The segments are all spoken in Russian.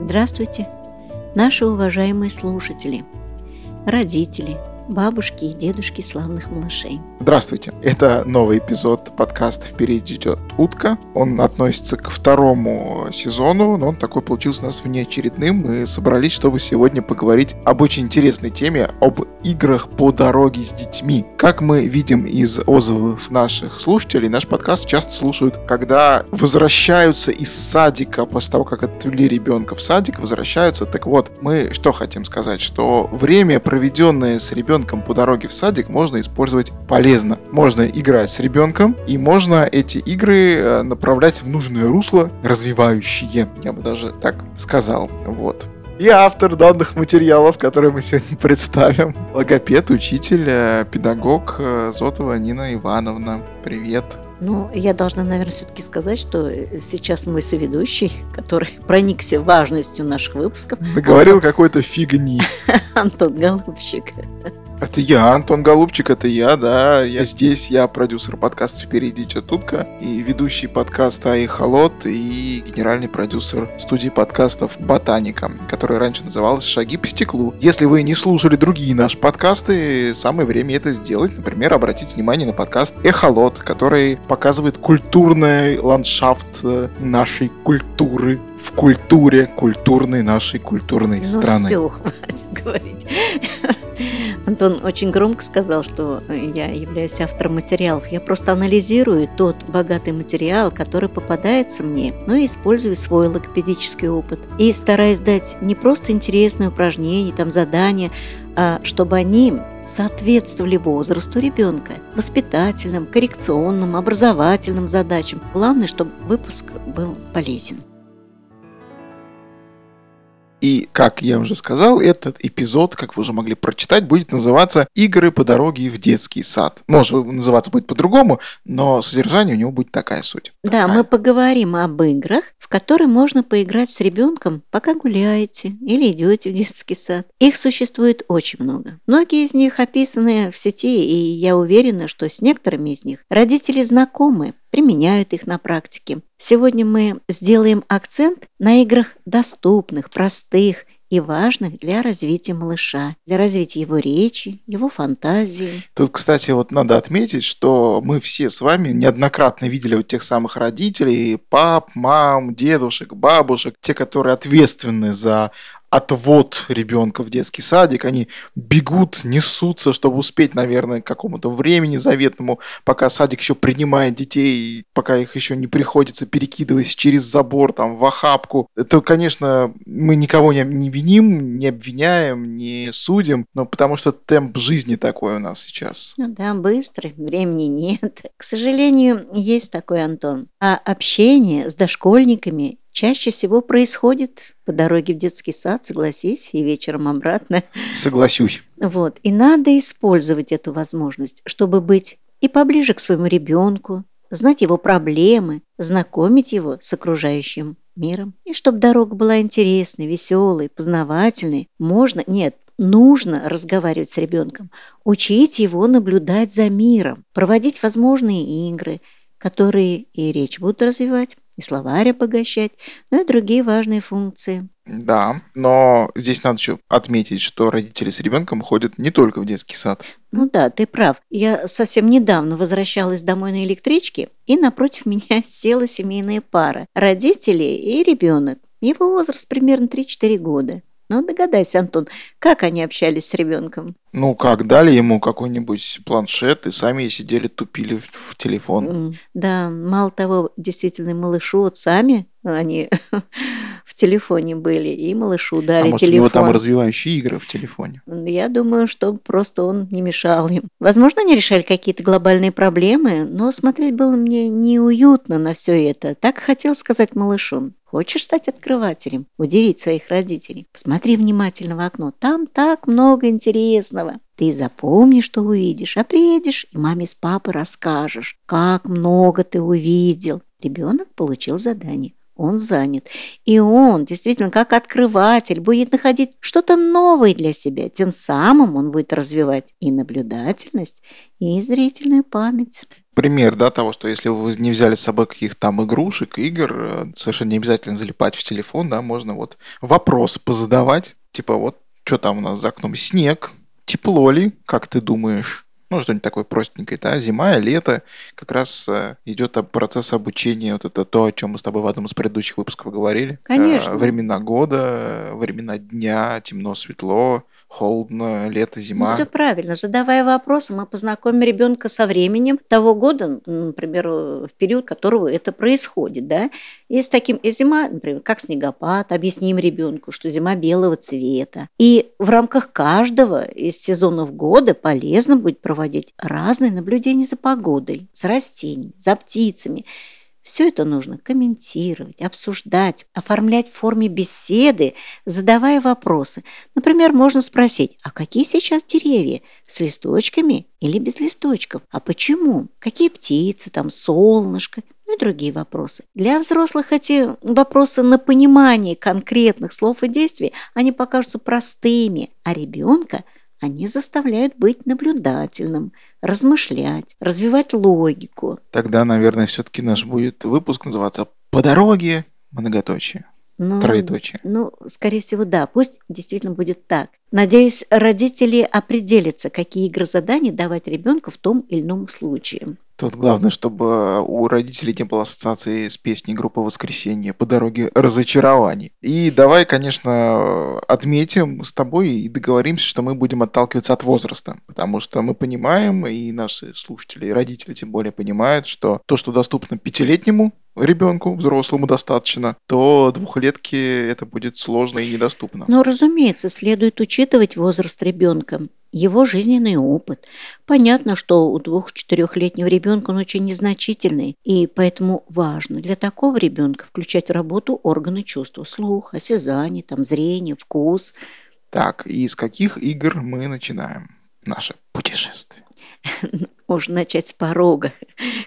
Здравствуйте, наши уважаемые слушатели, родители – бабушки и дедушки славных малышей. Здравствуйте, это новый эпизод подкаста «Впереди идет утка». Он относится к второму сезону, но он такой получился у нас внеочередным. Мы собрались, чтобы сегодня поговорить об очень интересной теме, об играх по дороге с детьми. Как мы видим из отзывов наших слушателей, наш подкаст часто слушают, когда возвращаются из садика, после того, как отвели ребенка в садик, возвращаются. Так вот, мы что хотим сказать, что время, проведенное с ребенком по дороге в садик можно использовать полезно. Можно играть с ребенком, и можно эти игры э, направлять в нужное русло, развивающие, я бы даже так сказал. Вот и автор данных материалов, которые мы сегодня представим. Логопед, учитель, э, педагог э, Зотова Нина Ивановна. Привет. Ну, я должна, наверное, все-таки сказать, что сейчас мой соведущий, который проникся важностью наших выпусков... Говорил какой-то фигни. Антон Голубчик. Это я, Антон Голубчик, это я, да. Я здесь, я продюсер подкаста «Впереди Чатутка» и ведущий подкаста «Ай Холод» и генеральный продюсер студии подкастов «Ботаника», которая раньше называлась «Шаги по стеклу». Если вы не слушали другие наши подкасты, самое время это сделать. Например, обратить внимание на подкаст «Эхолот», который показывает культурный ландшафт э, нашей культуры в культуре культурной нашей культурной ну, страны. все, хватит говорить. Антон очень громко сказал, что я являюсь автором материалов. Я просто анализирую тот богатый материал, который попадается мне, но и использую свой логопедический опыт. И стараюсь дать не просто интересные упражнения, там задания, а чтобы они соответствовали возрасту ребенка, воспитательным, коррекционным, образовательным задачам. Главное, чтобы выпуск был полезен. И, как я уже сказал, этот эпизод, как вы уже могли прочитать, будет называться «Игры по дороге в детский сад». Может называться будет по-другому, но содержание у него будет такая суть. Да, такая. мы поговорим об играх, в которые можно поиграть с ребенком, пока гуляете или идете в детский сад. Их существует очень много. Многие из них описаны в сети, и я уверена, что с некоторыми из них родители знакомы, применяют их на практике. Сегодня мы сделаем акцент на играх доступных, простых и важных для развития малыша, для развития его речи, его фантазии. Тут, кстати, вот надо отметить, что мы все с вами неоднократно видели вот тех самых родителей, пап, мам, дедушек, бабушек, те, которые ответственны за отвод ребенка в детский садик, они бегут, несутся, чтобы успеть, наверное, к какому-то времени заветному, пока садик еще принимает детей, пока их еще не приходится перекидывать через забор, там, в охапку. Это, конечно, мы никого не, не виним, не обвиняем, не судим, но потому что темп жизни такой у нас сейчас. Ну да, быстрый, времени нет. К сожалению, есть такой Антон. А общение с дошкольниками чаще всего происходит по дороге в детский сад, согласись, и вечером обратно. Согласюсь. Вот. И надо использовать эту возможность, чтобы быть и поближе к своему ребенку, знать его проблемы, знакомить его с окружающим миром. И чтобы дорога была интересной, веселой, познавательной, можно, нет, нужно разговаривать с ребенком, учить его наблюдать за миром, проводить возможные игры, которые и речь будут развивать, и словарь обогащать, ну и другие важные функции. Да, но здесь надо еще отметить, что родители с ребенком ходят не только в детский сад. Ну да, ты прав. Я совсем недавно возвращалась домой на электричке, и напротив меня села семейная пара. Родители и ребенок. Его возраст примерно 3-4 года. Ну, догадайся, Антон, как они общались с ребенком? Ну, как, дали ему какой-нибудь планшет и сами сидели, тупили в, в телефон. Да, мало того, действительно, малышу вот сами они в телефоне были, и малышу дали а может, телефон. у него там развивающие игры в телефоне? Я думаю, что просто он не мешал им. Возможно, они решали какие-то глобальные проблемы, но смотреть было мне неуютно на все это. Так хотел сказать малышу. Хочешь стать открывателем, удивить своих родителей? Посмотри внимательно в окно, там так много интересного. Ты запомни, что увидишь, а приедешь и маме с папой расскажешь, как много ты увидел. Ребенок получил задание он занят. И он, действительно, как открыватель, будет находить что-то новое для себя. Тем самым он будет развивать и наблюдательность, и зрительную память. пример, да, того, что если вы не взяли с собой каких-то там игрушек, игр, э, совершенно не обязательно залипать в телефон, да, можно вот вопрос позадавать, типа вот, что там у нас за окном, снег, тепло ли, как ты думаешь? Ну, что-нибудь такое простенькое, да, зима, лето, как раз э, идет процесс обучения, вот это то, о чем мы с тобой в одном из предыдущих выпусков говорили. Конечно. Э, времена года, времена дня, темно, светло, холодно, лето, Ну, зима. все правильно. Задавая вопросы, мы познакомим ребенка со временем того года, например, э, в период которого это происходит, да. И с таким, и зима, например, как снегопад, объясним ребенку, что зима белого цвета. И в рамках каждого из сезонов года полезно будет проводить разные наблюдения за погодой, за растениями, за птицами. Все это нужно комментировать, обсуждать, оформлять в форме беседы, задавая вопросы. Например, можно спросить, а какие сейчас деревья? С листочками или без листочков? А почему? Какие птицы там, солнышко? Ну и другие вопросы. Для взрослых эти вопросы на понимание конкретных слов и действий, они покажутся простыми, а ребенка они заставляют быть наблюдательным, размышлять, развивать логику. Тогда, наверное, все-таки наш будет выпуск называться «По дороге», многоточие, Ну, троеточие. Ну, скорее всего, да. Пусть действительно будет так. Надеюсь, родители определятся, какие игры задания давать ребенку в том или ином случае. Тут главное, чтобы у родителей не было ассоциации с песней группы «Воскресенье» по дороге разочарований. И давай, конечно, отметим с тобой и договоримся, что мы будем отталкиваться от возраста, потому что мы понимаем, и наши слушатели, и родители тем более понимают, что то, что доступно пятилетнему ребенку, взрослому достаточно, то двухлетке это будет сложно и недоступно. Но, разумеется, следует учитывать возраст ребенка, его жизненный опыт. Понятно, что у двух-четырехлетнего ребенка он очень незначительный, и поэтому важно для такого ребенка включать в работу органы чувства, слух, осязание, там, зрение, вкус. Так, и с каких игр мы начинаем наше путешествие? Можно начать с порога,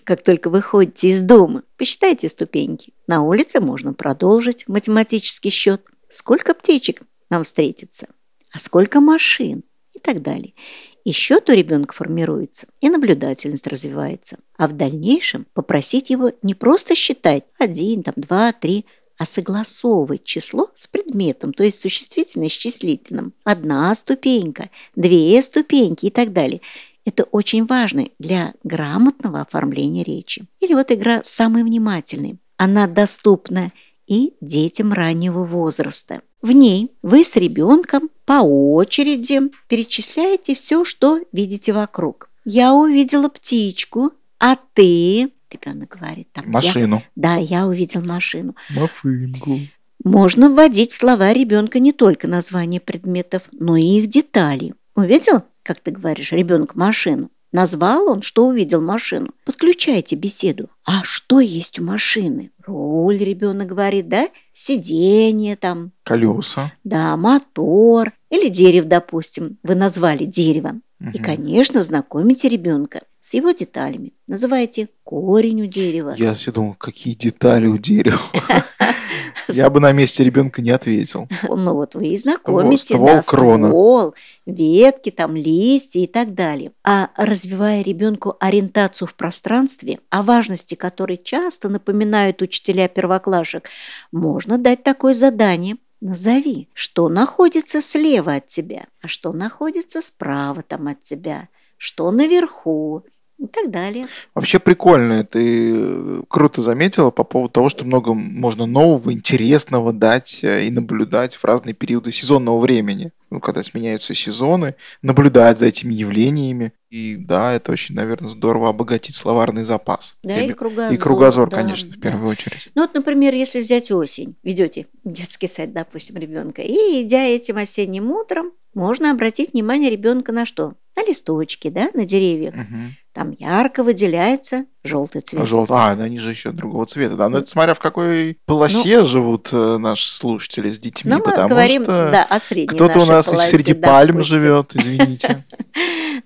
как только выходите из дома. Посчитайте ступеньки. На улице можно продолжить математический счет. Сколько птичек нам встретится? А сколько машин? И так далее. И счет у ребенка формируется, и наблюдательность развивается. А в дальнейшем попросить его не просто считать один, там, два, три, а согласовывать число с предметом, то есть существительное с числительным. Одна ступенька, две ступеньки и так далее. Это очень важно для грамотного оформления речи. Или вот игра «Самый внимательный». Она доступна и детям раннего возраста. В ней вы с ребенком по очереди перечисляете все, что видите вокруг. Я увидела птичку, а ты... Ребенок говорит там. «Я- Машину. Да, я увидел машину. Мафынку. Можно вводить в слова ребенка не только названия предметов, но и их детали. Увидел, как ты говоришь, ребенок машину? Назвал он, что увидел машину. Подключайте беседу. А что есть у машины? Руль, ребенок говорит, да? Сиденье там, Колеса. да, мотор. Или дерево, допустим. Вы назвали дерево. И, конечно, знакомите ребенка с его деталями. Называйте корень у дерева. Я себе думал, какие детали у дерева. Я бы на месте ребенка не ответил. Ну вот вы и знакомите, ствол да, крона. ствол, ветки, там листья и так далее. А развивая ребенку ориентацию в пространстве, о важности которой часто напоминают учителя первоклашек, можно дать такое задание. Назови, что находится слева от тебя, а что находится справа там от тебя, что наверху и так далее. Вообще прикольно, ты э, круто заметила по поводу того, что много можно нового, интересного дать э, и наблюдать в разные периоды сезонного времени. Ну, когда сменяются сезоны, наблюдать за этими явлениями. И да, это очень, наверное, здорово обогатить словарный запас. Да, и Или- кругозор. и кругозор, да, конечно, в да. первую очередь. Ну вот, например, если взять осень, ведете детский сад, допустим, ребенка, и идя этим осенним утром, можно обратить внимание ребенка на что? На листочки, да, на деревьях. Мгм. Там ярко выделяется желтый цвет. Желтый. А, да, они же еще другого цвета. Да, но это смотря в какой полосе живут э, наши слушатели с детьми. Ну, мы потому говорим, что да, о кто-то у нас полосе, среди пальм допустим. живет, извините.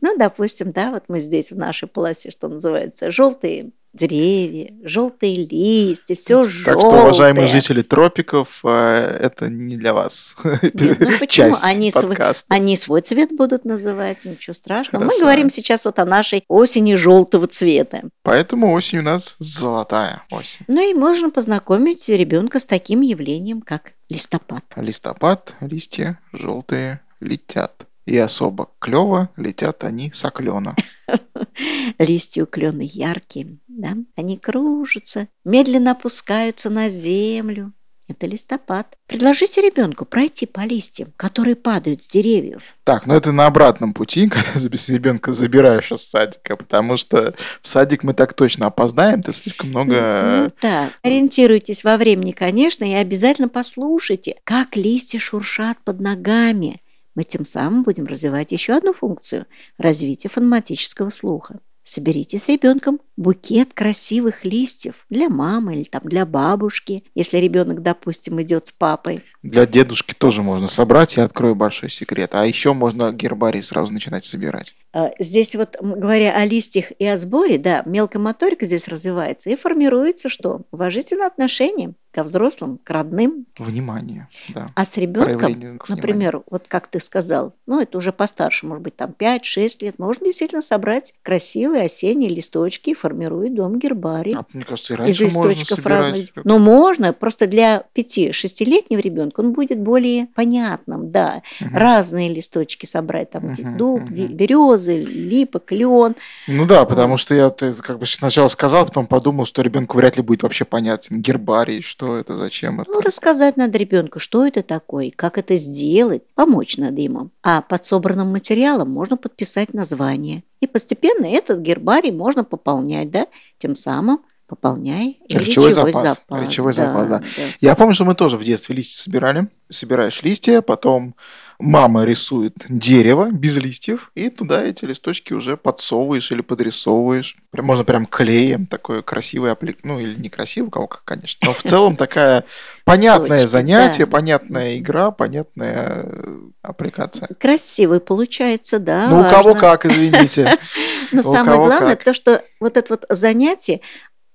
Ну, допустим, да, вот мы здесь в нашей полосе, что называется, желтые деревья, желтые листья, все желтое. Так что, уважаемые жители тропиков, э, это не для вас Нет, ну почему? Они свой, подкаста. они свой цвет будут называть, ничего страшного. Мы Хорошо. говорим сейчас вот о нашей осени желтого цвета. Поэтому осень у нас золотая осень. Ну и можно познакомить ребенка с таким явлением, как листопад. Листопад, листья желтые летят. И особо клево летят они с оклена. Листья у клена яркие, да? Они кружатся, медленно опускаются на землю. Это листопад. Предложите ребенку пройти по листьям, которые падают с деревьев. Так, ну это на обратном пути, когда ребенка забираешь из садика, потому что в садик мы так точно опоздаем, ты слишком много... Ну да, ориентируйтесь во времени, конечно, и обязательно послушайте, как листья шуршат под ногами. Мы тем самым будем развивать еще одну функцию – развитие фонематического слуха. Соберите с ребенком букет красивых листьев для мамы или там для бабушки, если ребенок, допустим, идет с папой. Для дедушки тоже можно собрать, я открою большой секрет. А еще можно гербарий сразу начинать собирать. А, Здесь вот, говоря о листьях и о сборе, да, мелкая моторика здесь развивается и формируется что? Уважительное отношение ко взрослым, к родным. Внимание, да. А с ребенком. Например, вот как ты сказал, ну, это уже постарше, может быть, там 5-6 лет, можно действительно собрать красивые осенние листочки и формирует дом гербарий. А, мне кажется, и из раньше можно листочков собирать. разных. Но можно, просто для 5-6-летнего ребенка он будет более понятным, да. Мгм. Разные листочки собрать, там где Мгм, дуб, где березы, липа, клен. Ну да, потому что я ты, как бы сначала сказал, потом подумал, что ребенку вряд ли будет вообще понятен гербарий, что это, зачем это. Ну, рассказать надо ребенку, что это такое, как это сделать, помочь надо ему. А под собранным материалом можно подписать название. И постепенно этот гербарий можно пополнять, да, тем самым пополняя и Речевой речевой, запас. запас. Речевой запас, да. да. Я помню, что мы тоже в детстве листья собирали. Собираешь листья, потом мама рисует дерево без листьев, и туда эти листочки уже подсовываешь или подрисовываешь. Прям, можно прям клеем такое красивое аплик... Ну, или не красиво, у кого как, конечно. Но в целом такая понятное занятие, да. понятная игра, понятная э, аппликация. Красивый получается, да. Ну, у кого как, извините. Но самое главное, то, что вот это вот занятие,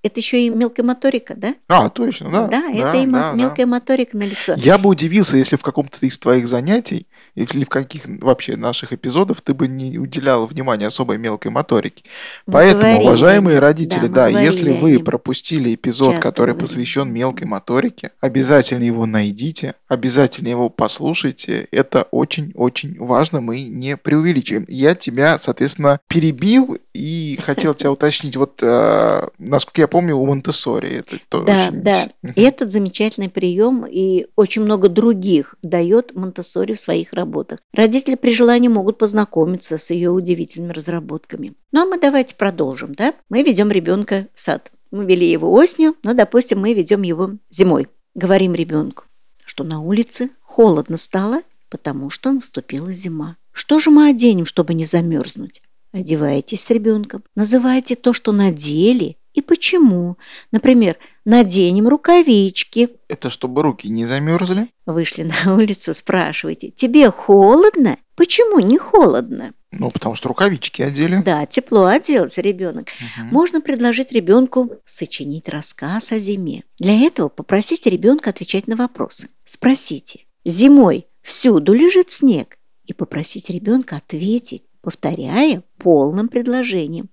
это еще и мелкая моторика, да? А, точно, да. Да, это и мо- да, да. мелкая моторика на лицо. Я бы удивился, если в каком-то из твоих занятий или в каких вообще наших эпизодов ты бы не уделял внимания особой мелкой моторике. Мы Поэтому, говорили, уважаемые родители, да, говорили если вы пропустили эпизод, Часто который говорили. посвящен мелкой моторике, обязательно его найдите, обязательно его послушайте. Это очень-очень важно, мы не преувеличиваем. Я тебя, соответственно, перебил и хотел тебя уточнить. Вот, э, насколько я помню, у Монтессори это то Да, да. Этот замечательный прием и очень много других дает Монтессори в своих работах. Родители при желании могут познакомиться с ее удивительными разработками. Ну а мы давайте продолжим, да? Мы ведем ребенка в сад. Мы вели его осенью, но, допустим, мы ведем его зимой. Говорим ребенку, что на улице холодно стало, потому что наступила зима. Что же мы оденем, чтобы не замерзнуть? Одеваетесь с ребенком, называйте то, что надели и почему. Например, наденем рукавички. Это чтобы руки не замерзли. Вышли на улицу, спрашиваете, тебе холодно? Почему не холодно? Ну, потому что рукавички одели. Да, тепло оделся ребенок. Мгм. Можно предложить ребенку сочинить рассказ о зиме. Для этого попросите ребенка отвечать на вопросы. Спросите, зимой всюду лежит снег? И попросите ребенка ответить, повторяя полным предложением.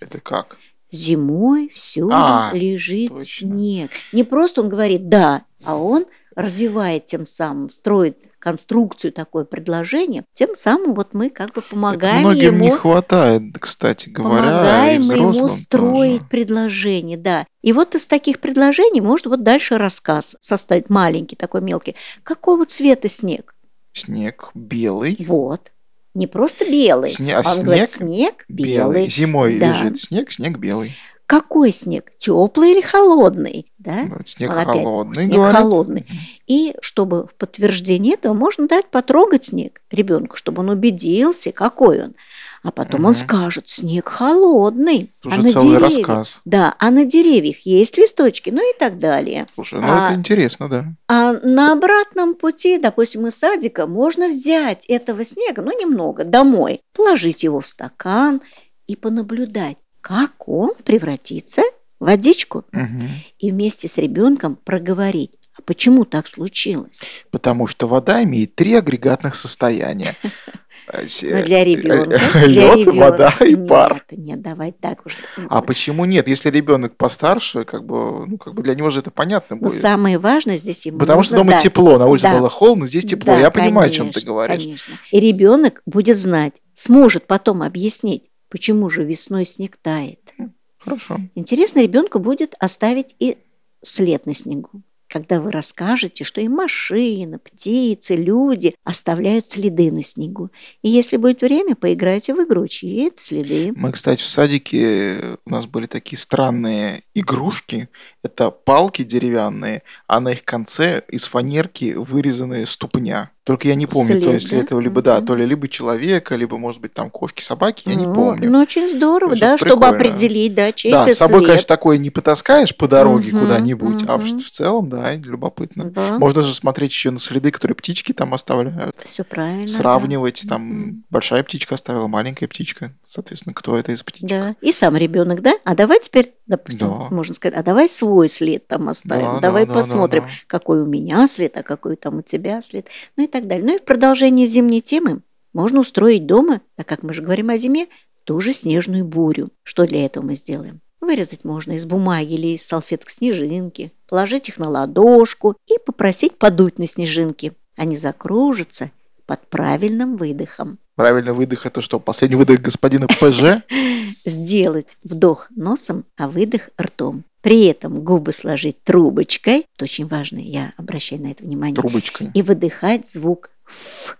Это как? Зимой всюду А, лежит точно. снег. Не просто он говорит «да», а он развивает тем самым, строит конструкцию такое предложение, тем самым вот мы как бы Это помогаем многим ему не хватает, кстати говоря, помогаем ему строить тоже. предложение, да. И вот из таких предложений может вот дальше рассказ составить маленький, такой мелкий. Какого цвета снег? Снег белый. Вот. Не просто белый. Сне- а он снег говорит, снег белый. Зимой Да. лежит снег, снег белый. Какой снег? Теплый или холодный? Да? Ну, Снег Он опять, холодный, снег говорит. холодный. И чтобы в подтверждение этого можно дать потрогать снег ребенку, чтобы он убедился, какой он. А потом он Мгм. скажет, снег холодный. Это а уже на целый деревьях- рассказ. Да, а на деревьях есть листочки, ну и так далее. Слушай, ну А- это интересно, да. А на обратном пути, допустим, из садика, можно взять этого снега, ну немного, домой, положить его в стакан и понаблюдать, как он превратится водичку Мгм. и вместе с ребенком проговорить, а почему так случилось. Потому что вода имеет три агрегатных состояния. Э, Но для ребенка, для Лед, вода и пар. Нет, нет, давай так уж. А почему нет? Если ребенок постарше, как бы, ну, как бы для него же это понятно Но будет. самое важное здесь ему Потому что дома дать. тепло, на улице Да. было холодно, здесь тепло. Да, Я понимаю, о чем ты конечно, говоришь. Конечно. И ребенок будет знать, сможет потом объяснить, почему же весной снег тает. Хорошо. Интересно ребенку будет оставить и след на снегу. Когда вы расскажете, что и машины, птицы, люди оставляют следы на снегу. И если будет время, поиграйте в игру, чьи это следы. Мы, кстати, в садике у нас были такие странные игрушки. Это палки деревянные, а на их конце из фанерки вырезанные ступня. Только я не помню, то След, есть да? это либо, да, Мгм. то ли либо человека, либо, может быть, там кошки, собаки, я не Ну, помню. Ну, очень здорово, да, же чтобы прикольно. определить, да, чей да, это с собой, след. конечно, такое не потаскаешь по дороге Мгм, куда-нибудь, а в, мгм. в целом, да, любопытно. Да, Можно же смотреть еще на следы, которые птички там оставляют. все правильно. да. Сравнивать, там Мгм. большая птичка оставила, маленькая птичка. Соответственно, кто это из птичек? Да, и сам ребенок, да? А давай теперь, допустим, Да. можно сказать, а давай свой след там оставим, Да, давай да, да, да, посмотрим, да. какой у меня след, а какой там у тебя след, ну и так далее. Ну и в продолжении зимней темы можно устроить дома, так как мы же говорим о зиме, тоже снежную бурю. Что для этого мы сделаем? Вырезать можно из бумаги или из салфеток снежинки, положить их на ладошку и попросить подуть на снежинки. Они закружатся под правильным выдохом. Правильно, выдох это что? Последний выдох господина ПЖ? сделать вдох носом, а выдох ртом. При этом губы сложить трубочкой, это очень важно, я обращаю на это внимание, Трубочкой. и выдыхать звук «ф».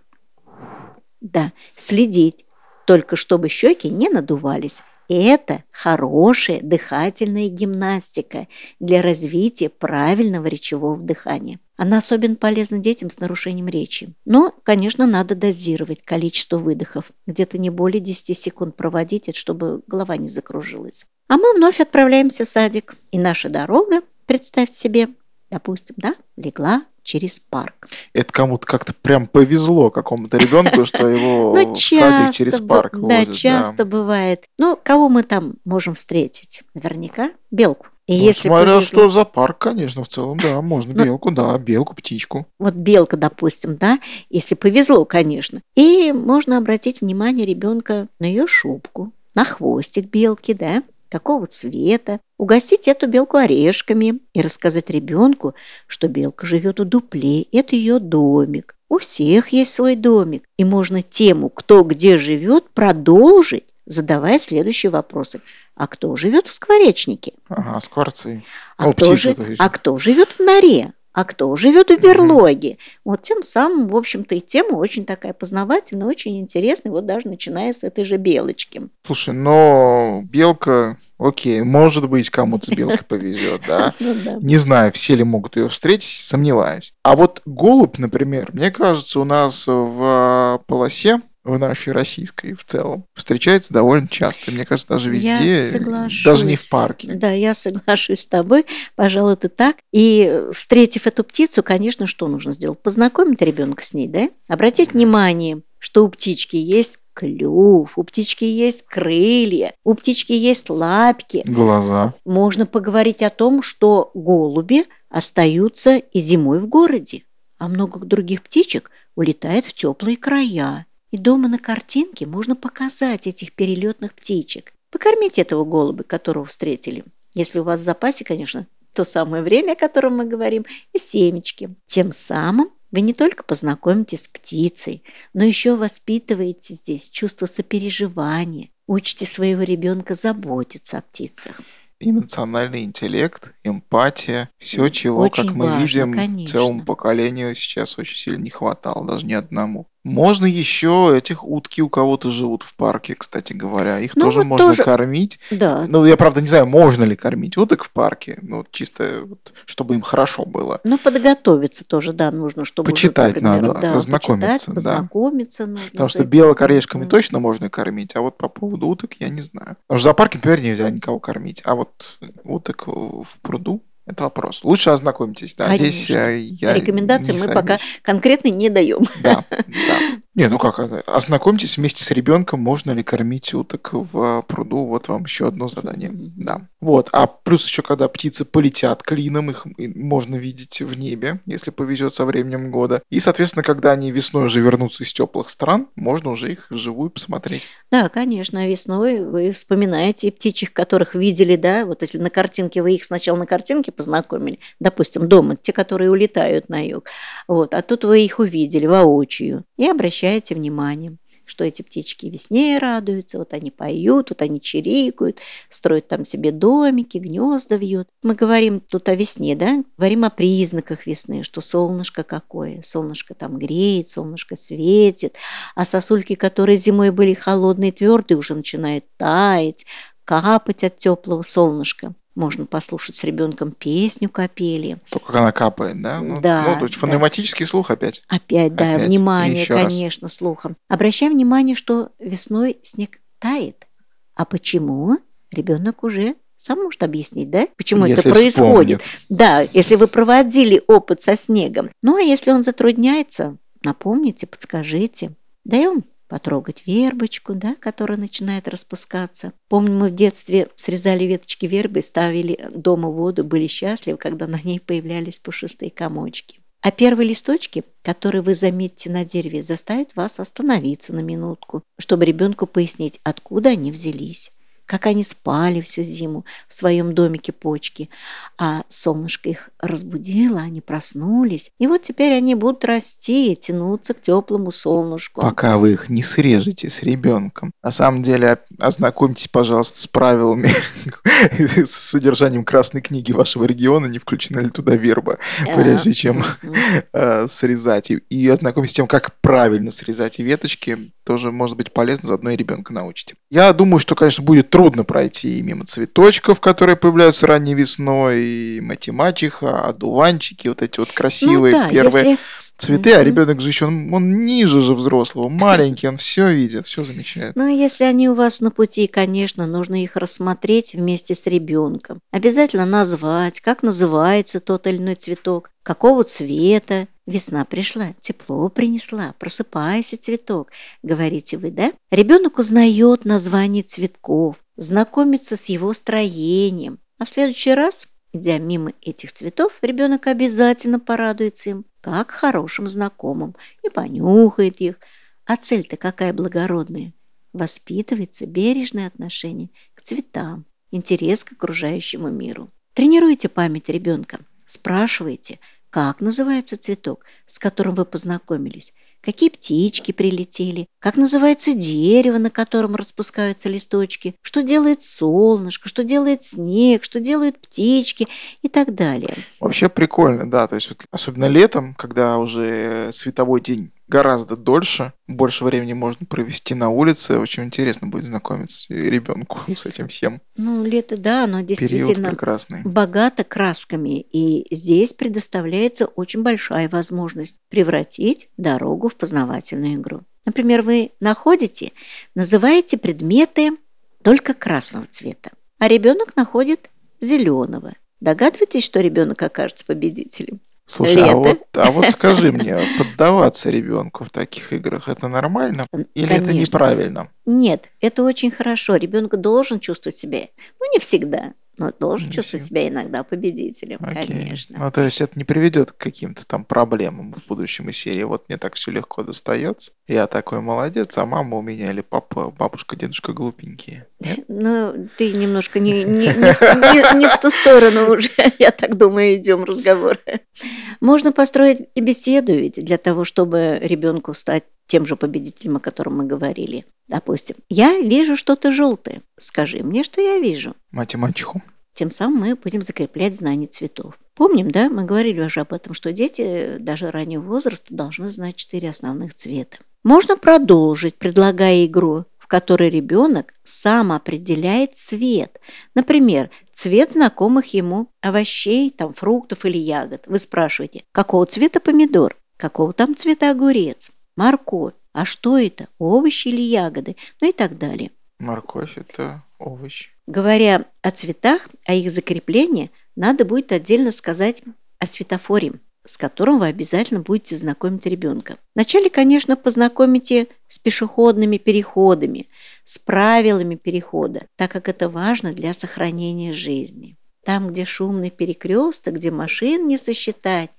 Да, следить, только чтобы щеки не надувались. Это хорошая дыхательная гимнастика для развития правильного речевого дыхания. Она особенно полезна детям с нарушением речи. Но, конечно, надо дозировать количество выдохов. Где-то не более 10 секунд проводить, чтобы голова не закружилась. А мы вновь отправляемся в садик. И наша дорога, представьте себе, допустим, да, легла через парк. Это кому-то как-то прям повезло какому-то ребенку, что его Ну, в садик через б- парк Да, возят, часто бывает. Ну, кого мы там можем встретить? Наверняка белку. И Ну, если смотря повезло- что за парк, конечно, в целом, да, можно Ну, белку, да, белку, птичку. вот белка, допустим, да, если повезло, конечно. И можно обратить внимание ребенка на ее шубку, на хвостик белки, да, какого цвета, угостить эту белку орешками и рассказать ребенку, что белка живет в дупле, это ее домик. У всех есть свой домик, и можно тему, кто где живет, продолжить, задавая следующие вопросы. А кто живет в скворечнике? Ага, скворцы. А, О, кто, жи- а кто живет в норе? А кто живет в берлоге? Вот тем самым, в общем-то, и тема очень такая познавательная, очень интересная, вот даже начиная с этой же белочки. Слушай, но белка, окей, может быть, кому-то с белкой повезет, да. Ну да. Не знаю, все ли могут ее встретить, сомневаюсь. А вот голубь, например, мне кажется, у нас в полосе в нашей российской в целом встречается довольно часто. Мне кажется, даже везде, даже не в парке. Да, я соглашусь с тобой. Пожалуй, это так. И встретив эту птицу, конечно, что нужно сделать? Познакомить ребенка с ней, да? Обратить внимание, что у птички есть клюв, у птички есть крылья, у птички есть лапки. Глаза. Можно поговорить о том, что голуби остаются и зимой в городе, а много других птичек улетает в теплые края. И дома на картинке можно показать этих перелетных птичек. Покормить этого голубя, которого встретили. Если у вас в запасе, конечно, то самое время, о котором мы говорим, и семечки. Тем самым вы не только познакомитесь с птицей, но еще воспитываете здесь чувство сопереживания, учите своего ребенка заботиться о птицах. Эмоциональный интеллект, эмпатия, все, чего, Очень как мы важно, видим, конечно. целому поколению сейчас очень сильно не хватало, даже ни одному. Можно еще этих утки у кого-то живут в парке, кстати говоря. Их Ну, тоже вот можно тоже- кормить. Да, Ну, я правда не знаю, можно ли кормить уток в парке, ну, чисто вот, чтобы им хорошо было. но подготовиться тоже, да, нужно, чтобы... уже, Почитать например, надо, да, ознакомиться, почитать, да. познакомиться нужно. Потому что этим. белок орешками Мгм. точно можно кормить, а вот по поводу уток я не знаю. Потому что в зоопарке, например, нельзя никого кормить, а вот уток в пруду это вопрос. Лучше ознакомьтесь, да. Здесь Конечно. э, я Рекомендации не мы пока конкретно не даем. Да, да. Не, ну как, это? ознакомьтесь вместе с ребенком, можно ли кормить уток в пруду. Вот вам еще одно задание. Да. Вот. А плюс еще, когда птицы полетят клином, их можно видеть в небе, если повезет со временем года. И, соответственно, когда они весной уже вернутся из теплых стран, можно уже их вживую посмотреть. Да, конечно, весной вы вспоминаете птичьих, которых видели, да, вот если на картинке вы их сначала на картинке познакомили, допустим, дома, те, которые улетают на юг, вот, а тут вы их увидели воочию и обращаете внимание что эти птички весне радуются, вот они поют, вот они чирикают, строят там себе домики, гнезда вьют. Мы говорим тут о весне, да, говорим о признаках весны, что солнышко какое, солнышко там греет, солнышко светит, а сосульки, которые зимой были холодные, твердые, уже начинают таять, капать от теплого солнышка. Можно послушать с ребенком песню капели. То, как она капает, да? Ну, да. Ну, то есть фонематический да. слух опять. Опять, да, опять. внимание, конечно, раз. слухом. Обращаем внимание, что весной снег тает. А почему? Ребенок уже сам может объяснить, да? Почему если это происходит? Вспомнит. Да, если вы проводили опыт со снегом. Ну, а если он затрудняется, напомните, подскажите. Даем потрогать вербочку, да, которая начинает распускаться. Помню, мы в детстве срезали веточки вербы, ставили дома воду, были счастливы, когда на ней появлялись пушистые комочки. А первые листочки, которые вы заметите на дереве, заставят вас остановиться на минутку, чтобы ребенку пояснить, откуда они взялись как они спали всю зиму в своем домике почки. А солнышко их разбудило, они проснулись. И вот теперь они будут расти и тянуться к теплому солнышку. Пока вы их не срежете с ребенком. На самом деле, ознакомьтесь, пожалуйста, с правилами, с содержанием красной книги вашего региона, не включена ли туда верба, прежде чем э, срезать. И ознакомьтесь с тем, как правильно срезать веточки. Тоже может быть полезно, заодно и ребенка научите. Я думаю, что, конечно, будет трудно пройти мимо цветочков, которые появляются ранней весной, и математиха, одуванчики, вот эти вот красивые ну, да, первые если... цветы, mm-hmm. а ребенок же еще, он, он ниже же взрослого, маленький, он все видит, все замечает. Ну, если они у вас на пути, конечно, нужно их рассмотреть вместе с ребенком. Обязательно назвать, как называется тот или иной цветок, какого цвета, Весна пришла, тепло принесла, просыпайся, цветок, говорите вы, да? Ребенок узнает название цветков, знакомится с его строением. А в следующий раз, идя мимо этих цветов, ребенок обязательно порадуется им, как хорошим знакомым, и понюхает их. А цель-то какая благородная? Воспитывается бережное отношение к цветам, интерес к окружающему миру. Тренируйте память ребенка, спрашивайте – как называется цветок, с которым вы познакомились? Какие птички прилетели? Как называется дерево, на котором распускаются листочки? Что делает солнышко? Что делает снег? Что делают птички? И так далее. Вообще прикольно, да. То есть вот, особенно летом, когда уже световой день гораздо дольше, больше времени можно провести на улице. Очень интересно будет знакомиться ребенку с этим всем. Ну, лето, да, оно действительно богато красками. И здесь предоставляется очень большая возможность превратить дорогу в познавательную игру. Например, вы находите, называете предметы только красного цвета, а ребенок находит зеленого. Догадываетесь, что ребенок окажется победителем? Слушай, а вот, а вот скажи мне, поддаваться ребенку в таких играх это нормально или Конечно. это неправильно? Нет, это очень хорошо. Ребенок должен чувствовать себя, ну не всегда, но должен не чувствовать себя иногда победителем, Окей. конечно. Ну, то есть это не приведет к каким-то там проблемам в будущем и серии. Вот мне так все легко достается. Я такой молодец, а мама у меня или папа, бабушка, дедушка глупенькие. Ну, ты немножко не, не, не, не, не в ту сторону уже, я так думаю, идем разговор. Можно построить и беседу ведь для того, чтобы ребенку стать тем же победителем, о котором мы говорили. Допустим, я вижу что-то желтое. Скажи мне, что я вижу. Математику. Тем самым мы будем закреплять знание цветов. Помним, да, мы говорили уже об этом, что дети даже раннего возраста должны знать четыре основных цвета. Можно продолжить, предлагая игру, в которой ребенок сам определяет цвет. Например, цвет знакомых ему овощей, там, фруктов или ягод. Вы спрашиваете, какого цвета помидор, какого там цвета огурец морковь. А что это? Овощи или ягоды? Ну и так далее. Морковь – это овощ. Говоря о цветах, о их закреплении, надо будет отдельно сказать о светофоре. с которым вы обязательно будете знакомить ребенка. Вначале, конечно, познакомите с пешеходными переходами, с правилами перехода, так как это важно для сохранения жизни. Там, где шумный перекресток, где машин не сосчитать,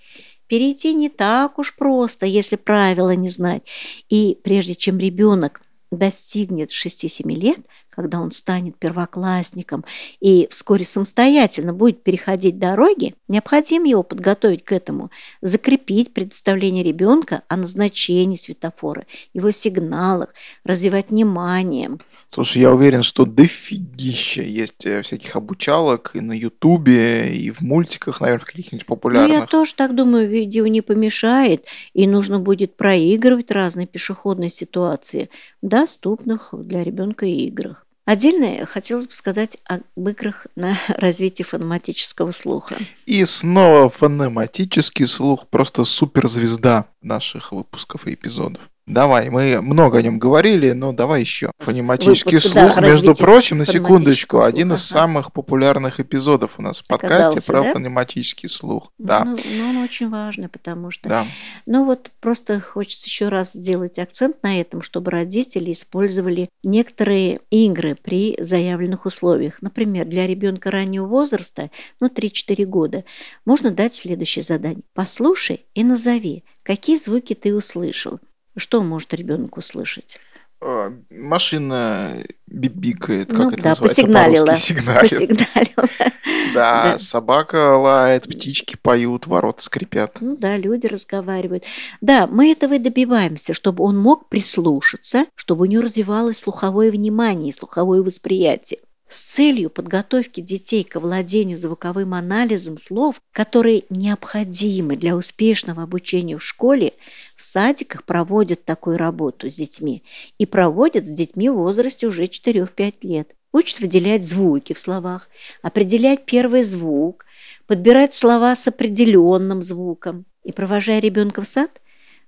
перейти не так уж просто, если правила не знать. И прежде чем ребенок достигнет 6-7 лет, когда он станет первоклассником и вскоре самостоятельно будет переходить дороги, необходимо его подготовить к этому, закрепить представление ребенка о назначении светофора, его сигналах, развивать внимание, Слушай, я уверен, что дофигища есть э, всяких обучалок и на Ютубе, и в мультиках, наверное, каких-нибудь популярных. Ну, я тоже так думаю, видео не помешает, и нужно будет проигрывать разные пешеходные ситуации в доступных для ребенка играх. Отдельно хотелось бы сказать об играх на развитие фонематического слуха. И снова фонематический слух просто суперзвезда наших выпусков и эпизодов. Давай, мы много о нем говорили, но давай еще. Фонематический Выпуск, да, слух, между развитие прочим, на секундочку, фонематического один из ага. самых популярных эпизодов у нас в подкасте Оказался, про да? фонематический слух. Да, Ну, ну, он очень важный, потому что да. Ну вот просто хочется еще раз сделать акцент на этом, чтобы родители использовали некоторые игры при заявленных условиях. Например, для ребенка раннего возраста, ну 3-4 года, можно дать следующее задание. Послушай и назови, какие звуки ты услышал. Что может ребенок услышать? Э, Машина бибикает, как ну это да, называется посигналила. по-русски? Сигналит. Посигналила. Да, Да. собака лает, птички поют, ворота скрипят. Ну да, люди разговаривают. Да, мы этого и добиваемся, чтобы он мог прислушаться, чтобы у него развивалось слуховое внимание слуховое восприятие. С целью подготовки детей к овладению звуковым анализом слов, которые необходимы для успешного обучения в школе, в садиках проводят такую работу с детьми и проводят с детьми в возрасте уже 4-5 лет. Учат выделять звуки в словах, определять первый звук, подбирать слова с определенным звуком. И провожая ребенка в сад,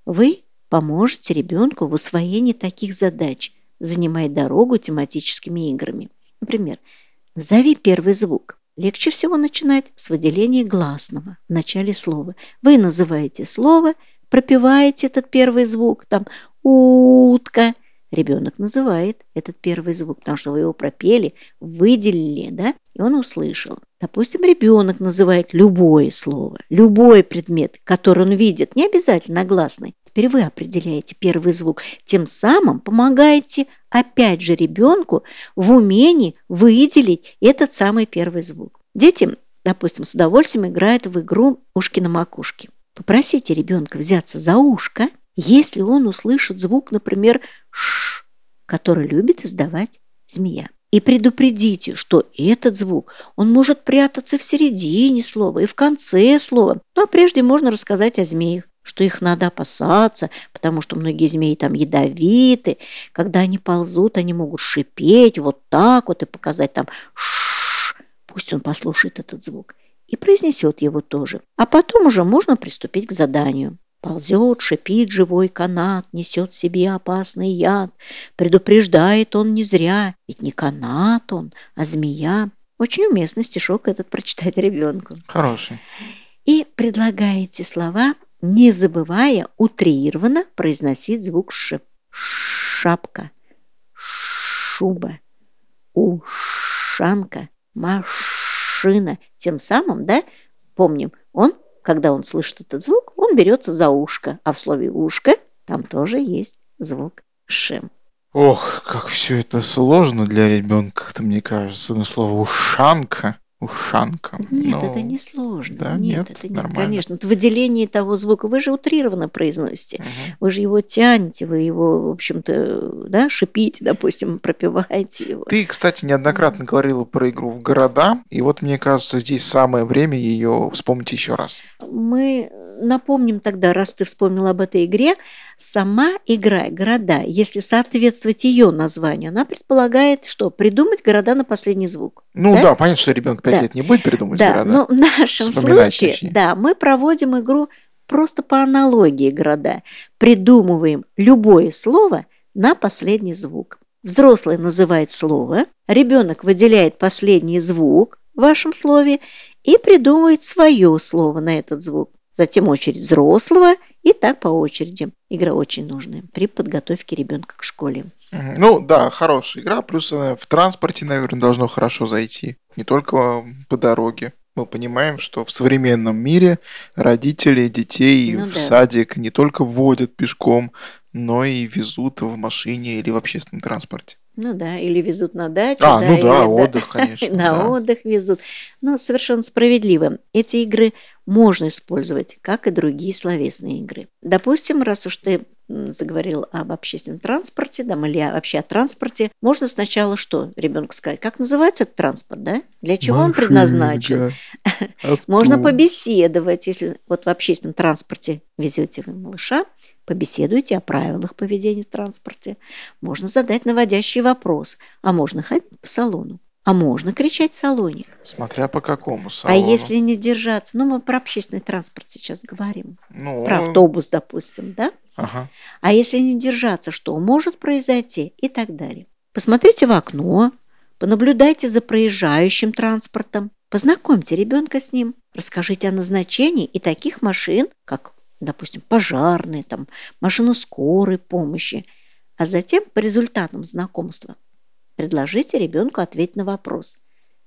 вы поможете ребенку в усвоении таких задач, занимая дорогу тематическими играми. Например, назови первый звук. Легче всего начинать с выделения гласного в начале слова. Вы называете слово, пропеваете этот первый звук, там утка. Ребенок называет этот первый звук, потому что вы его пропели, выделили, да, и он услышал. Допустим, ребенок называет любое слово, любой предмет, который он видит, не обязательно гласный. Теперь вы определяете первый звук, тем самым помогаете опять же ребенку в умении выделить этот самый первый звук. Дети, допустим, с удовольствием играют в игру «Ушки на макушке». Попросите ребенка взяться за ушко, если он услышит звук, например, «ш», который любит издавать змея. И предупредите, что этот звук, он может прятаться в середине слова и в конце слова. Ну а прежде можно рассказать о змеях, что их надо опасаться, потому что многие змеи там ядовиты. Когда они ползут, они могут шипеть вот так вот и показать там «ш». Пусть он послушает этот звук и произнесет его тоже. А потом уже можно приступить к заданию. Ползет, шипит живой канат, несет себе опасный яд. Предупреждает он не зря, ведь не канат он, а змея. Очень уместно стишок этот прочитать ребенку. Хороший. И предлагаете слова, не забывая утрированно произносить звук «ш». Шапка, шуба, ушанка, машина. Тем самым, да, помним, он, когда он слышит этот звук, он берется за ушко, а в слове «ушко» там тоже есть звук «ш». Ох, как все это сложно для ребенка, как-то мне кажется. Ну, слово ушанка. Ушанка. Нет, Ну, это не сложно. да, нет, нет, это нет, нормально. конечно. Это выделение того звука. Вы же утрированно произносите. мгм. Вы же его тянете, вы его, в общем-то, да, шипите, допустим, пропиваете его. Ты, кстати, неоднократно говорила про игру в города, и вот мне кажется, здесь самое время ее вспомнить еще раз. Мы напомним тогда, раз ты вспомнил об этой игре, сама игра «Города», если соответствовать ее названию, она предполагает, что придумать города на последний звук. Ну да, Да? понятно, что ребенок 5 Да. лет не будет придумывать Да, города. но в нашем Вспоминать, случае, точнее. да, мы проводим игру просто по аналогии города. Придумываем любое слово на последний звук. Взрослый называет слово, ребенок выделяет последний звук в вашем слове и придумывает свое слово на этот звук. Затем очередь взрослого и так по очереди. Игра очень нужная при подготовке ребенка к школе. Ну да, хорошая игра, плюс в транспорте, наверное, должно хорошо зайти, не только по дороге. Мы понимаем, что в современном мире родители детей ну, в да. садик не только вводят пешком, но и везут в машине или в общественном транспорте. Ну да, или везут на дачу. А, да, ну да, отдых, конечно. На да. отдых везут. Но совершенно справедливо. Эти игры можно использовать, как и другие словесные игры. Допустим, раз уж ты заговорил об общественном транспорте, да, или вообще о транспорте, можно сначала что ребенку сказать? Как называется этот транспорт, да? Для чего Машинка. он предназначен? Можно побеседовать, если вот в общественном транспорте везете вы малыша, побеседуйте о правилах поведения в транспорте. Можно задать наводящий вопрос, а можно ходить по салону. А можно кричать в салоне. Смотря по какому салону. А если не держаться? Ну, мы про общественный транспорт сейчас говорим. Ну... Про автобус, допустим, да? Ага. А если не держаться, что может произойти и так далее. Посмотрите в окно, понаблюдайте за проезжающим транспортом, познакомьте ребенка с ним, расскажите о назначении и таких машин, как, допустим, пожарные, там, машины скорой помощи, а затем по результатам знакомства Предложите ребенку ответить на вопрос,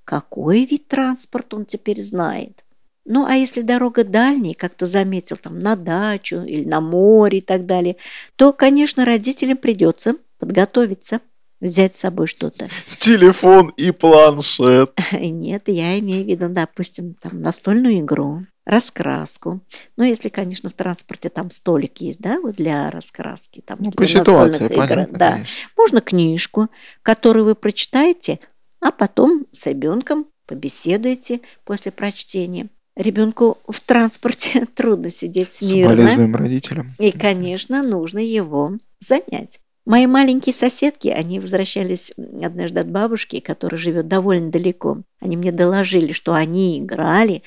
какой вид транспорта он теперь знает. Ну, а если дорога дальняя, как ты заметил, там на дачу или на море и так далее, то, конечно, родителям придется подготовиться, взять с собой что-то. Телефон и планшет. Нет, я имею в виду, допустим, там настольную игру, раскраску. Ну, если, конечно, в транспорте там столик есть, да, вот для раскраски. Там, ну, по ситуации, игр, понятно, да. Можно книжку, которую вы прочитаете, а потом с ребенком побеседуете после прочтения. Ребенку в транспорте трудно сидеть смирно. С родителям. И, конечно, нужно его занять. Мои маленькие соседки, они возвращались однажды от бабушки, которая живет довольно далеко. Они мне доложили, что они играли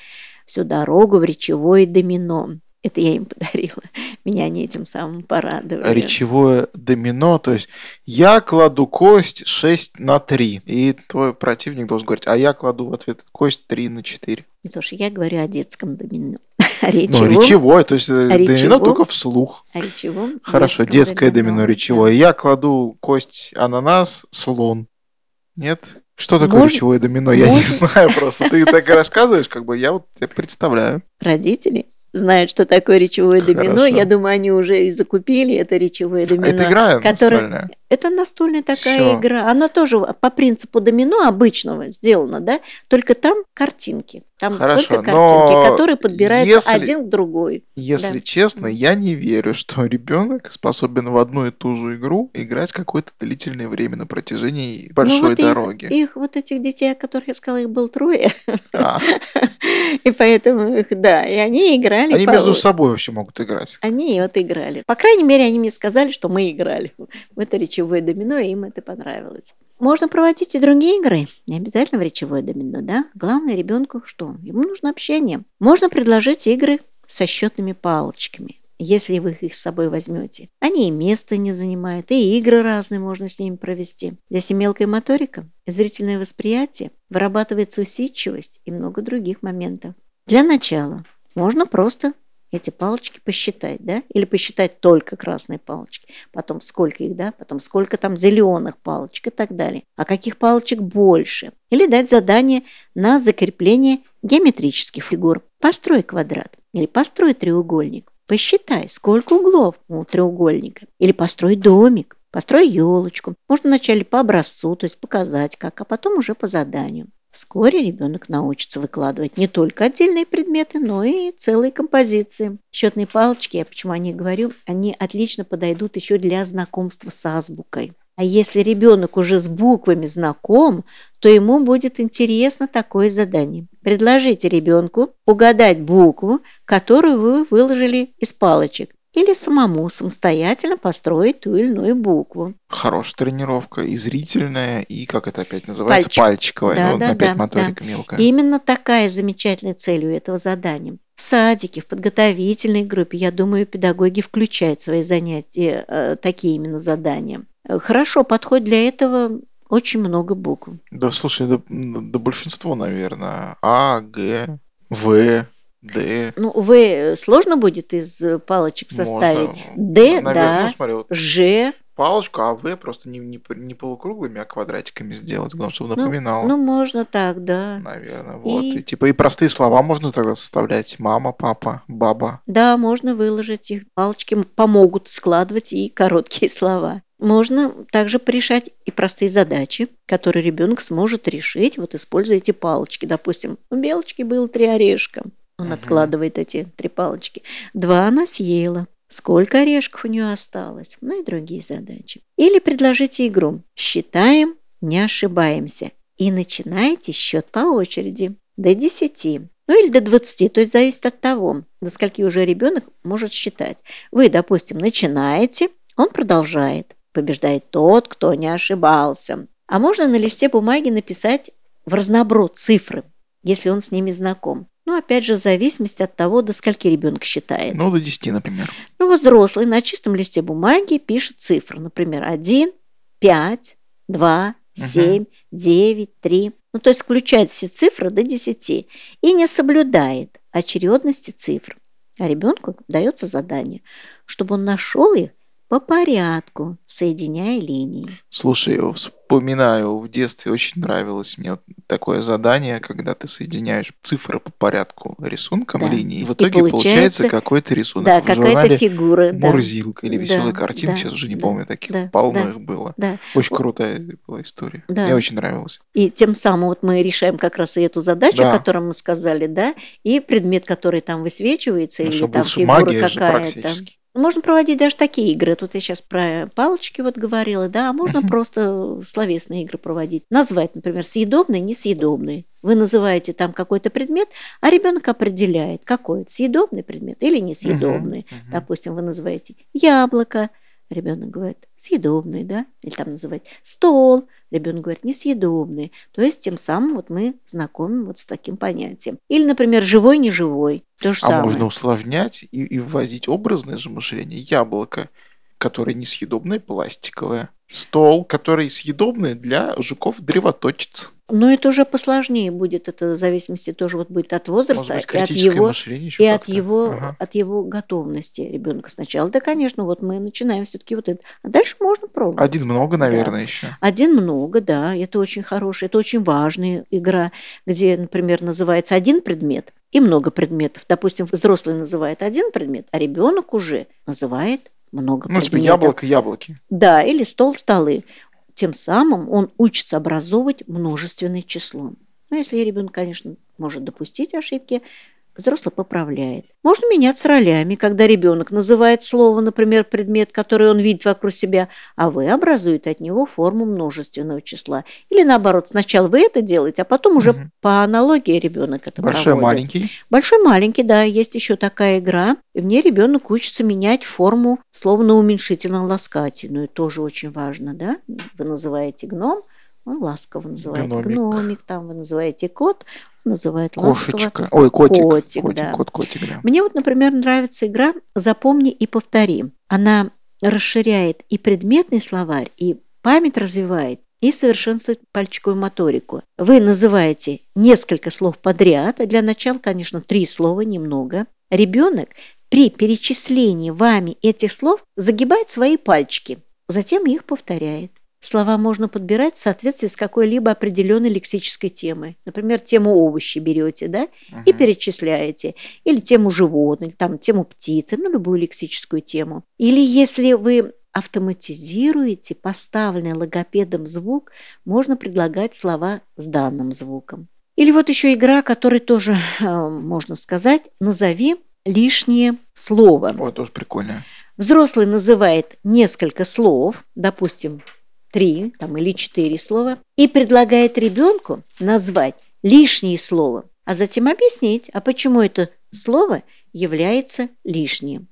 всю дорогу в речевое домино. Это я им подарила. Меня они этим самым порадовали. Речевое домино, то есть я кладу кость 6 на 3, и твой противник должен говорить, а я кладу в ответ кость 3 на 4. Не то, что я говорю о детском домино. О речевом. Ну, речевое, то есть э, о домино речевом, только вслух. О речевом. Хорошо, детское домино, домино речевое. Да. Я кладу кость ананас, слон. Нет? Что такое может, речевое домино? Я может... не знаю просто. Ты так рассказываешь, как бы я вот представляю. Родители знают, что такое речевое домино. Хорошо. Я думаю, они уже и закупили это речевое домино. Это игра которое... Это настольная такая Всё. игра. Она тоже по принципу домино обычного сделана, да? Только там картинки. Там Хорошо, только картинки, которые подбираются если, один к другой. Если да. честно, я не верю, что ребенок способен в одну и ту же игру играть какое-то длительное время на протяжении ну, большой ну, вот дороги. Их, их вот этих детей, о которых я сказала, их было трое. А. И поэтому их, да, и они играли. Они между собой вообще могут играть. Они вот играли. По крайней мере, они мне сказали, что мы играли в это речевое домино, и им это понравилось. Можно проводить и другие игры, не обязательно в речевое домино, да? Главное ребенку что? Ему нужно общение. Можно предложить игры со счетными палочками если вы их с собой возьмете. Они и место не занимают, и игры разные можно с ними провести. Здесь и мелкая моторика, и зрительное восприятие, вырабатывается усидчивость и много других моментов. Для начала можно просто эти палочки посчитать, да, или посчитать только красные палочки, потом сколько их, да, потом сколько там зеленых палочек и так далее, а каких палочек больше, или дать задание на закрепление геометрических фигур. Построй квадрат или построй треугольник. Посчитай, сколько углов у треугольника. Или построй домик, построй елочку. Можно вначале по образцу, то есть показать как, а потом уже по заданию. Вскоре ребенок научится выкладывать не только отдельные предметы, но и целые композиции. Счетные палочки, я почему о них говорю, они отлично подойдут еще для знакомства с азбукой. А если ребенок уже с буквами знаком, то ему будет интересно такое задание. Предложите ребенку угадать букву, которую вы выложили из палочек или самому самостоятельно построить ту или иную букву. Хорошая тренировка, и зрительная, и, как это опять называется, Пальчик. пальчиковая, да, ну, да, опять да, моторика да. мелкая. именно такая замечательная цель у этого задания. В садике, в подготовительной группе, я думаю, педагоги включают в свои занятия э, такие именно задания. Хорошо, подходит для этого очень много букв. Да, слушай, да, да большинство, наверное. А, Г, В, Д. Ну, В сложно будет из палочек составить. Можно. Д, Наверное, да. Ну, смотри, вот Ж. палочку, а В просто не, не, не полукруглыми, а квадратиками сделать, главное, чтобы напоминало. Ну, можно так, да. Наверное, вот. И- И... типа и простые слова можно тогда составлять. Мама, папа, баба. Да, можно выложить их. Палочки помогут складывать и короткие слова. Можно также порешать и простые задачи, которые ребенок сможет решить, вот используя эти палочки. Допустим, у белочки было три орешка. Он Мгм. откладывает эти три палочки. Два она съела. Сколько орешков у нее осталось? Ну и другие задачи. Или предложите игру. Считаем, не ошибаемся. И начинайте счет по очереди. До 10. Ну или до 20. То есть зависит от того, до скольки уже ребенок может считать. Вы, допустим, начинаете, он продолжает. Побеждает тот, кто не ошибался. А можно на листе бумаги написать в разноброд цифры, если он с ними знаком. Ну, опять же, в зависимости от того, до скольки ребенок считает. Ну, до 10, например. Ну вот взрослый на чистом листе бумаги пишет цифры. Например, 1, 5, 2, 7, 9, 3. Ну, то есть включает все цифры до 10 и не соблюдает очередности цифр. А ребенку дается задание, чтобы он нашел их по порядку, соединяя линии. Слушай, вспоминаю, в детстве очень нравилось мне вот такое задание, когда ты соединяешь цифры по порядку рисунком Да. линии. И в И итоге получается, получается- какой-то рисунок. Да, какая-то фигура. Да, Мурзилка или веселая Да, картина, да, сейчас уже не да, помню таких, да, полно да. их было. да. Очень крутая была история. Да. Мне очень нравилось. И тем самым вот мы решаем как раз и эту задачу, Да. о которой мы сказали, да, и предмет, который там высвечивается, Ну, или там фигура какая-то. Практически. Можно проводить даже такие игры. Тут я сейчас про палочки вот говорила, да, а можно просто словесные игры проводить. Назвать, например, съедобный, несъедобный. Вы называете там какой-то предмет, а ребенок определяет, какой это съедобный предмет или несъедобный. Допустим, вы называете яблоко, ребенок говорит съедобный, да, или там называть стол, ребенок говорит несъедобный. То есть тем самым вот мы знакомим вот с таким понятием. Или, например, живой, неживой. То же А самое. можно усложнять и, и вводить образное же мышление. Яблоко, которое несъедобное, пластиковое. Стол, который съедобный для жуков-древоточец. Но это уже посложнее будет, это в зависимости тоже вот будет от возраста быть, и от его и от его Ага. от его готовности ребенка сначала. Да, конечно, вот мы начинаем все-таки вот это, а дальше можно пробовать. Один много, наверное, еще. Один много, да, это очень хорошая, это очень важная игра, где, например, называется один предмет и много предметов. Допустим, взрослый называет один предмет, а ребенок уже называет много Ну, типа предметов. яблоко, яблоки. Да, или стол, столы. Тем самым он учится образовывать множественное число. Ну, если ребенок, конечно, может допустить ошибки, взрослый поправляет. Можно меняться ролями, когда ребенок называет слово, например, предмет, который он видит вокруг себя, а вы образуете от него форму множественного числа. Или наоборот, сначала вы это делаете, а потом уже Мгм. по аналогии ребенок это Большой, проводит. маленький. Большой маленький, да, есть еще такая игра. И в ней ребенок учится менять форму слова на уменьшительно-ласкательную. Тоже очень важно, да? Вы называете гном, он ласково называет Гномик. гномик. Там вы называете кот, он называет ласково. Кошечка. Ой, котик. Котик, котик, да. кот, котик, да. Мне вот, например, нравится игра «Запомни и повтори». Она расширяет и предметный словарь, и память развивает, и совершенствует пальчиковую моторику. Вы называете несколько слов подряд, а для начала, конечно, три слова, немного. Ребенок при перечислении вами этих слов загибает свои пальчики, затем их повторяет. Слова можно подбирать в соответствии с какой-либо определенной лексической темой. Например, тему овощи берете, да, и Мгм. перечисляете. Или тему животных, там тему птицы, ну, любую лексическую тему. Или если вы автоматизируете поставленный логопедом звук, можно предлагать слова с данным звуком. Или вот еще игра, которой тоже э, можно сказать, назови лишнее слово. Ой, тоже прикольно. Взрослый называет несколько слов, допустим, три там, или четыре слова, и предлагает ребенку назвать лишнее слово, а затем объяснить, а почему это слово является лишним.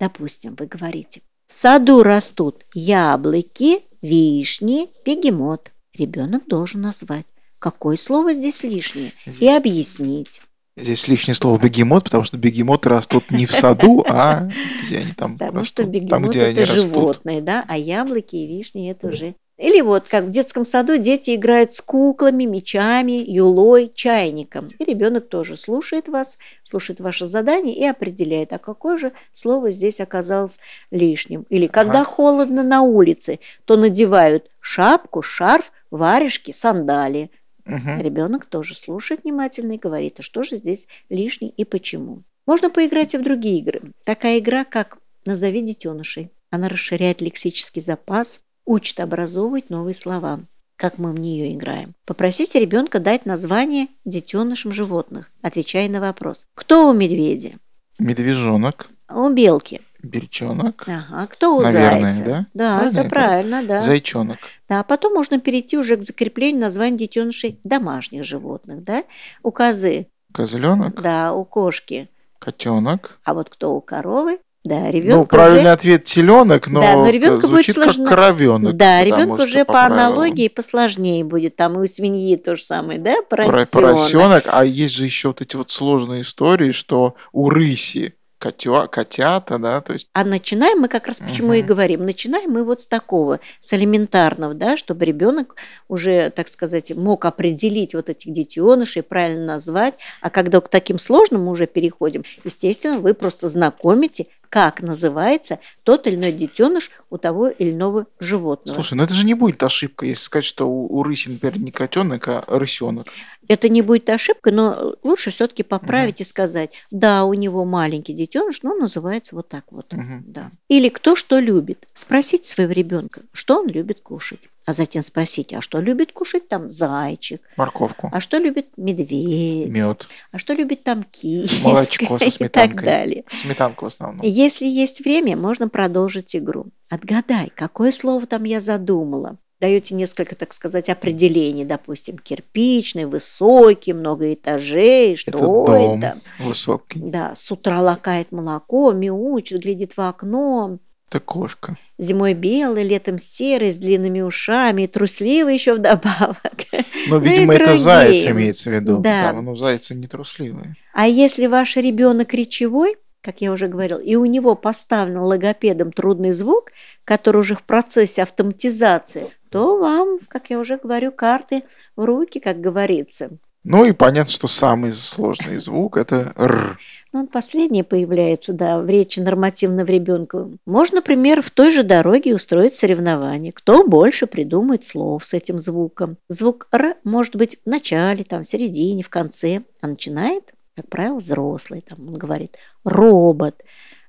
Допустим, вы говорите, в саду растут яблоки, вишни, бегемот. Ребенок должен назвать, какое слово здесь лишнее, и объяснить. Здесь лишнее слово бегемот, потому что бегемоты растут не в саду, а где они там Потому растут. что там, бегемот где они это растут. животные, да, а яблоки и вишни это уже Или вот как в детском саду дети играют с куклами, мечами, юлой, чайником. И ребенок тоже слушает вас, слушает ваше задание и определяет, а какое же слово здесь оказалось лишним. Или когда ага. холодно на улице, то надевают шапку, шарф, варежки, сандалии. Угу. Ребенок тоже слушает внимательно и говорит, а что же здесь лишний и почему. Можно поиграть и в другие игры. Такая игра, как «Назови детенышей». Она расширяет лексический запас, учит образовывать новые слова, как мы в нее играем. Попросите ребенка дать название детенышам животных, отвечая на вопрос. Кто у медведя? Медвежонок. У белки. Бельчонок. Ага, кто у Наверное, зайца? да? Да, правильно, все правильно, да. Зайчонок. Да, а потом можно перейти уже к закреплению названий детенышей домашних животных, да? У козы. Козленок. Да, у кошки. Котенок. А вот кто у коровы? Да, ребенок Ну, правильный уже... ответ теленок, но, да, но ребенку звучит будет сложно... как коровенок. Да, ребенку уже по, по аналогии посложнее будет. Там и у свиньи то же самое, да, поросенок. Поросенок, а есть же еще вот эти вот сложные истории, что у рыси котё, котята, да, то есть... А начинаем мы как раз почему угу. и говорим, начинаем мы вот с такого, с элементарного, да, чтобы ребенок уже, так сказать, мог определить вот этих детенышей, правильно назвать, а когда к таким сложным мы уже переходим, естественно, вы просто знакомите, как называется тот или иной детеныш у того или иного животного. Слушай, ну это же не будет ошибка, если сказать, что у, у рыси, например, не котенок, а рысенок. Это не будет ошибкой, но лучше все-таки поправить угу. и сказать, да, у него маленький детеныш, но называется вот так вот. Угу. Да. Или кто что любит. Спросить своего ребенка, что он любит кушать а затем спросить, а что любит кушать там зайчик? Морковку. А что любит медведь? Мед. А что любит там киска? Молочко со сметанкой. И так далее. Сметанку в основном. Если есть время, можно продолжить игру. Отгадай, какое слово там я задумала. Даете несколько, так сказать, определений, допустим, кирпичный, высокий, много этажей, что это? Дом это? высокий. Да, с утра лакает молоко, мяучит, глядит в окно. Это кошка. Зимой белый, летом серый, с длинными ушами, трусливый еще вдобавок. Но, ну, видимо, это заяц имеется в виду. Да. Там, ну, зайцы не трусливые. А если ваш ребенок речевой, как я уже говорил, и у него поставлен логопедом трудный звук, который уже в процессе автоматизации, то вам, как я уже говорю, карты в руки, как говорится. Ну и понятно, что самый сложный звук – это «р». Ну, он последний появляется, да, в речи нормативного ребенка. Можно, например, в той же дороге устроить соревнование. Кто больше придумает слов с этим звуком. Звук «р» может быть в начале, там, в середине, в конце, а начинает, как правило, взрослый. Там он говорит «робот».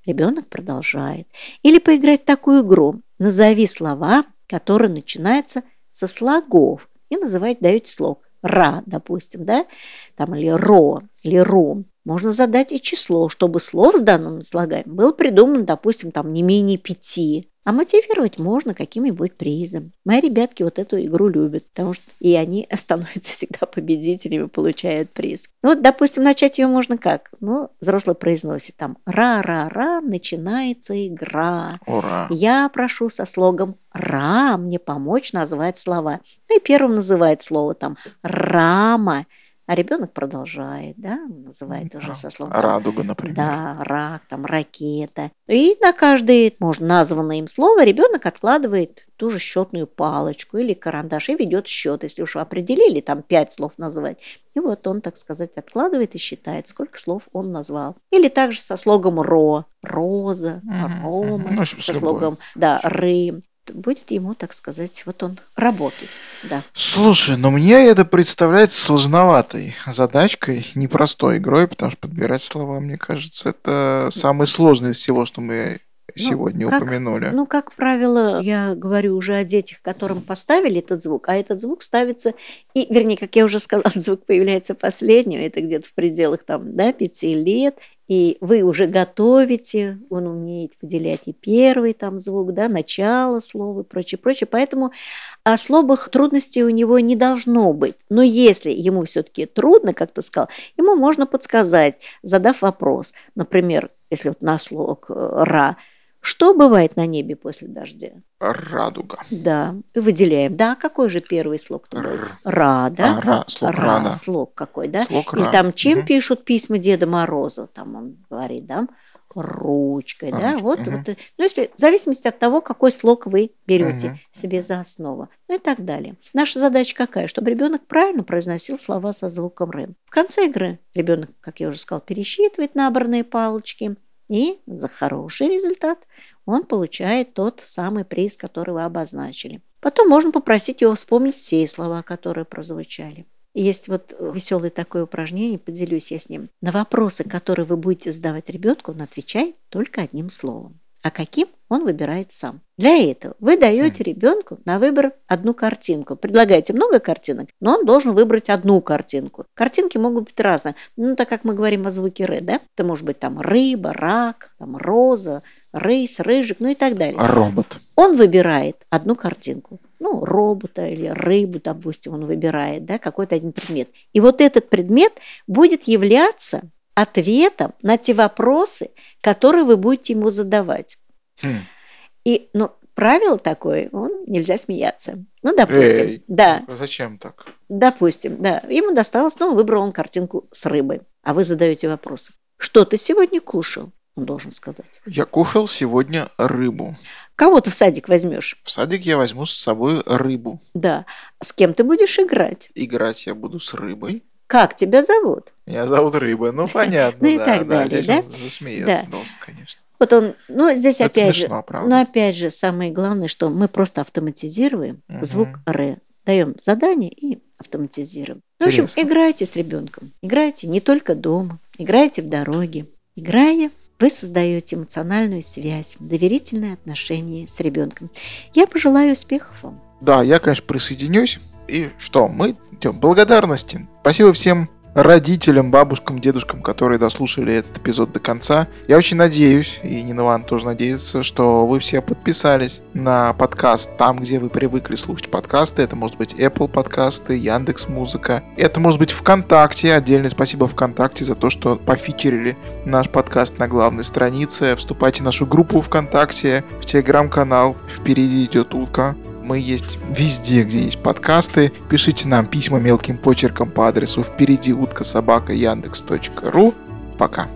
Ребенок продолжает. Или поиграть в такую игру. Назови слова, которые начинаются со слогов. И называть даете слог – ра, допустим, да, там или ро, или ром, можно задать и число, чтобы слов с данным слагаемым было придумано, допустим, там не менее пяти. А мотивировать можно каким-нибудь призом. Мои ребятки вот эту игру любят, потому что и они становятся всегда победителями, получают приз. Ну вот, допустим, начать ее можно как? Ну, взрослый произносит там «ра-ра-ра, начинается игра». Ура! Я прошу со слогом «ра» мне помочь назвать слова. Ну и первым называет слово там «рама». А ребенок продолжает, да, называет уже со словом. Радуга, например. Да, рак, там, ракета. И на каждое, можно, названное им слово ребенок откладывает ту же счетную палочку или карандаш и ведет счет, если уж определили там пять слов назвать. И вот он, так сказать, откладывает и считает, сколько слов он назвал. Или также со слогом ро, роза, рома, ну, со слогом, да, ры будет ему, так сказать, вот он работать, да. Слушай, но мне это представляется сложноватой задачкой, непростой игрой, потому что подбирать слова, мне кажется, это самое сложное из всего, что мы ну, сегодня как, упомянули. Ну, как правило, я говорю уже о детях, которым поставили этот звук, а этот звук ставится, и, вернее, как я уже сказала, звук появляется последним, это где-то в пределах там, да, пяти лет, и вы уже готовите, он умеет выделять и первый там звук, да, начало слова и прочее, прочее. Поэтому особых трудностей у него не должно быть. Но если ему все-таки трудно, как ты сказал, ему можно подсказать, задав вопрос. Например, если вот на слог э, «ра», что бывает на небе после дождя? Радуга. Да, выделяем. Да, какой же первый слог был? Ра, да? А, ра, слог ра, ра да. слог какой, да? Слог Или там чем угу. пишут письма Деда Морозу? Там он говорит, да? ручкой, да, Ручка, вот, мгм. вот, э, ну, если, в зависимости от того, какой слог вы берете Мгм. себе за основу, ну и так далее. Наша задача какая? Чтобы ребенок правильно произносил слова со звуком р. В конце игры ребенок, как я уже сказал, пересчитывает набранные палочки, и за хороший результат он получает тот самый приз, который вы обозначили. Потом можно попросить его вспомнить все слова, которые прозвучали. Есть вот веселое такое упражнение, поделюсь я с ним. На вопросы, которые вы будете задавать ребенку, он отвечает только одним словом. А каким он выбирает сам. Для этого вы даете ребенку на выбор одну картинку. Предлагаете много картинок, но он должен выбрать одну картинку. Картинки могут быть разные. Ну, так как мы говорим о звуке «р», да? Это может быть там рыба, рак, там роза, рысь, рыжик, ну и так далее. А робот. Он выбирает одну картинку. Ну, робота или рыбу, допустим, он выбирает, да, какой-то один предмет. И вот этот предмет будет являться ответом на те вопросы, которые вы будете ему задавать. Хм. И, ну, правило такое, он нельзя смеяться. Ну, допустим, Эй. да, Зачем так? допустим, да, ему досталось, ну, выбрал он картинку с рыбой, а вы задаете вопрос. Что ты сегодня кушал? Он должен сказать. Я кушал сегодня рыбу. Кого ты в садик возьмешь? В садик я возьму с собой рыбу. Да. С кем ты будешь играть? Играть я буду с рыбой. Как тебя зовут? Меня зовут Рыба. Ну, понятно, Ну и да, так да. далее, Здесь да? он засмеяться должен, конечно. Вот он, ну, здесь Это опять смешно, же, правда. но опять же, самое главное, что мы просто автоматизируем Мгм. звук р, даем задание и автоматизируем. Ну, в общем, играйте с ребенком, играйте не только дома, играйте в дороге. Играя, вы создаете эмоциональную связь, доверительные отношения с ребенком. Я пожелаю успехов вам. Да, я, конечно, присоединюсь. И что, мы идем. Благодарности. Спасибо всем родителям, бабушкам, дедушкам, которые дослушали этот эпизод до конца. Я очень надеюсь, и Нина Ивановна тоже надеется, что вы все подписались на подкаст там, где вы привыкли слушать подкасты. Это может быть Apple подкасты, Яндекс Музыка. Это может быть ВКонтакте. Отдельное спасибо ВКонтакте за то, что пофичерили наш подкаст на главной странице. Вступайте в нашу группу ВКонтакте, в телеграм-канал «Впереди идет утка». Мы есть везде, где есть подкасты. Пишите нам письма мелким почерком по адресу впереди утка собака яндекс.ру. Пока.